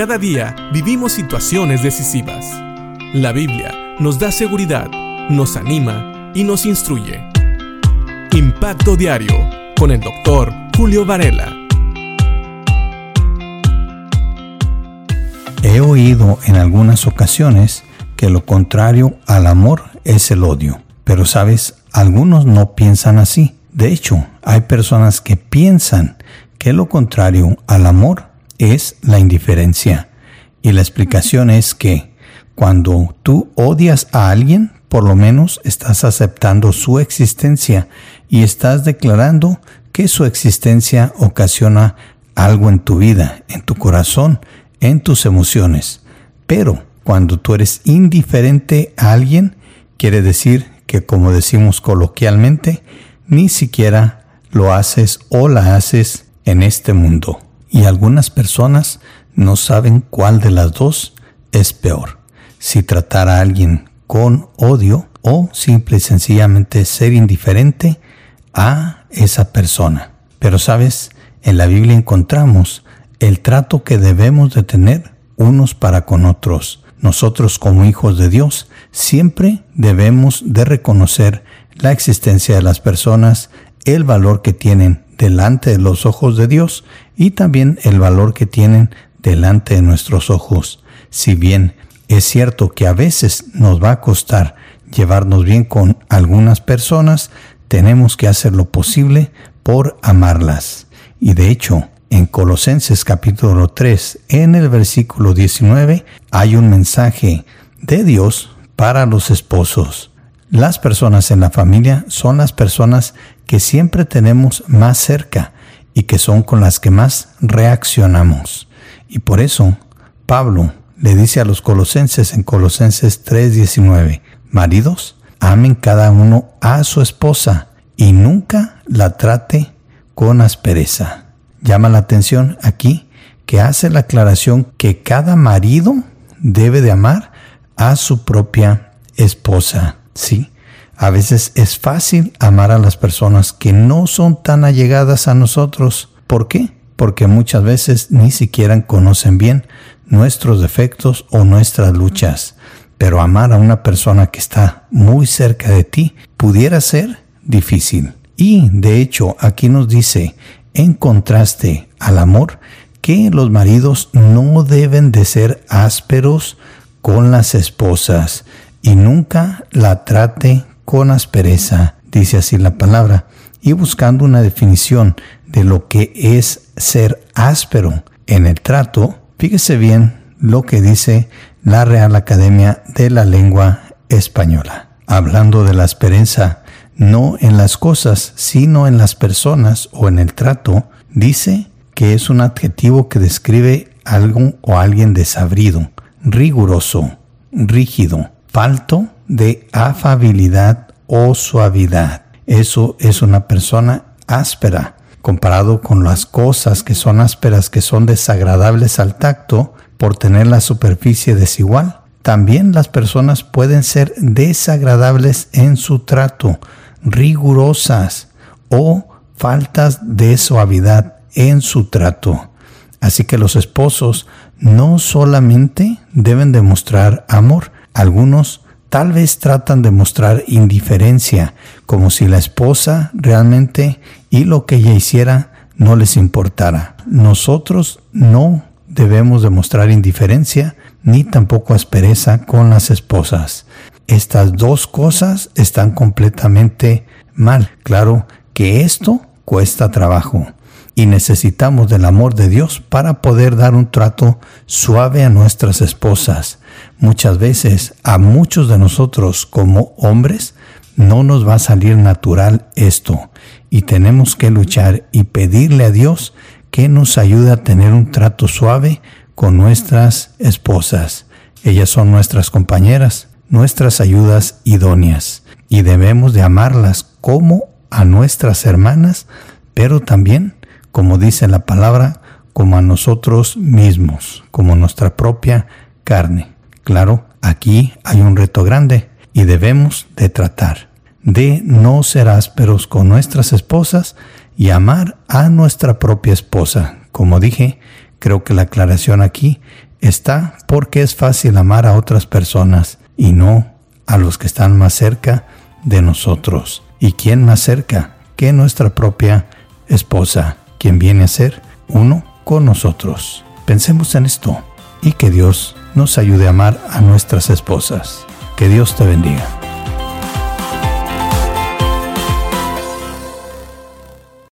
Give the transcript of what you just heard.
Cada día vivimos situaciones decisivas. La Biblia nos da seguridad, nos anima y nos instruye. Impacto Diario con el doctor Julio Varela. He oído en algunas ocasiones que lo contrario al amor es el odio. Pero sabes, algunos no piensan así. De hecho, hay personas que piensan que lo contrario al amor es la indiferencia. Y la explicación es que cuando tú odias a alguien, por lo menos estás aceptando su existencia y estás declarando que su existencia ocasiona algo en tu vida, en tu corazón, en tus emociones. Pero cuando tú eres indiferente a alguien, quiere decir que, como decimos coloquialmente, ni siquiera lo haces o la haces en este mundo. Y algunas personas no saben cuál de las dos es peor. Si tratar a alguien con odio o simple y sencillamente ser indiferente a esa persona. Pero sabes, en la Biblia encontramos el trato que debemos de tener unos para con otros. Nosotros como hijos de Dios siempre debemos de reconocer la existencia de las personas, el valor que tienen delante de los ojos de Dios y también el valor que tienen delante de nuestros ojos. Si bien es cierto que a veces nos va a costar llevarnos bien con algunas personas, tenemos que hacer lo posible por amarlas. Y de hecho, en Colosenses capítulo 3, en el versículo 19, hay un mensaje de Dios para los esposos. Las personas en la familia son las personas que siempre tenemos más cerca y que son con las que más reaccionamos. Y por eso, Pablo le dice a los colosenses en Colosenses 3:19, maridos, amen cada uno a su esposa y nunca la trate con aspereza. Llama la atención aquí que hace la aclaración que cada marido debe de amar a su propia esposa. Sí, a veces es fácil amar a las personas que no son tan allegadas a nosotros. ¿Por qué? Porque muchas veces ni siquiera conocen bien nuestros defectos o nuestras luchas. Pero amar a una persona que está muy cerca de ti pudiera ser difícil. Y de hecho aquí nos dice, en contraste al amor, que los maridos no deben de ser ásperos con las esposas y nunca la trate con aspereza, dice así la palabra, y buscando una definición de lo que es ser áspero en el trato, fíjese bien lo que dice la Real Academia de la Lengua Española. Hablando de la aspereza, no en las cosas, sino en las personas o en el trato, dice que es un adjetivo que describe algo o alguien desabrido, riguroso, rígido, falto de afabilidad o suavidad. Eso es una persona áspera. Comparado con las cosas que son ásperas, que son desagradables al tacto, por tener la superficie desigual, también las personas pueden ser desagradables en su trato, rigurosas o faltas de suavidad en su trato. Así que los esposos no solamente deben demostrar amor, algunos tal vez tratan de mostrar indiferencia, como si la esposa realmente y lo que ella hiciera no les importara. Nosotros no debemos demostrar indiferencia ni tampoco aspereza con las esposas. Estas dos cosas están completamente mal. Claro que esto cuesta trabajo y necesitamos del amor de Dios para poder dar un trato suave a nuestras esposas. Muchas veces a muchos de nosotros como hombres no nos va a salir natural esto y tenemos que luchar y pedirle a Dios que nos ayude a tener un trato suave con nuestras esposas. Ellas son nuestras compañeras, nuestras ayudas idóneas y debemos de amarlas como a nuestras hermanas, pero también, como dice la palabra, como a nosotros mismos, como nuestra propia carne. Claro, aquí hay un reto grande y debemos de tratar de no ser ásperos con nuestras esposas y amar a nuestra propia esposa. Como dije, Creo que la aclaración aquí está porque es fácil amar a otras personas y no a los que están más cerca de nosotros. ¿Y quién más cerca que nuestra propia esposa, quien viene a ser uno con nosotros? Pensemos en esto y que Dios nos ayude a amar a nuestras esposas. Que Dios te bendiga.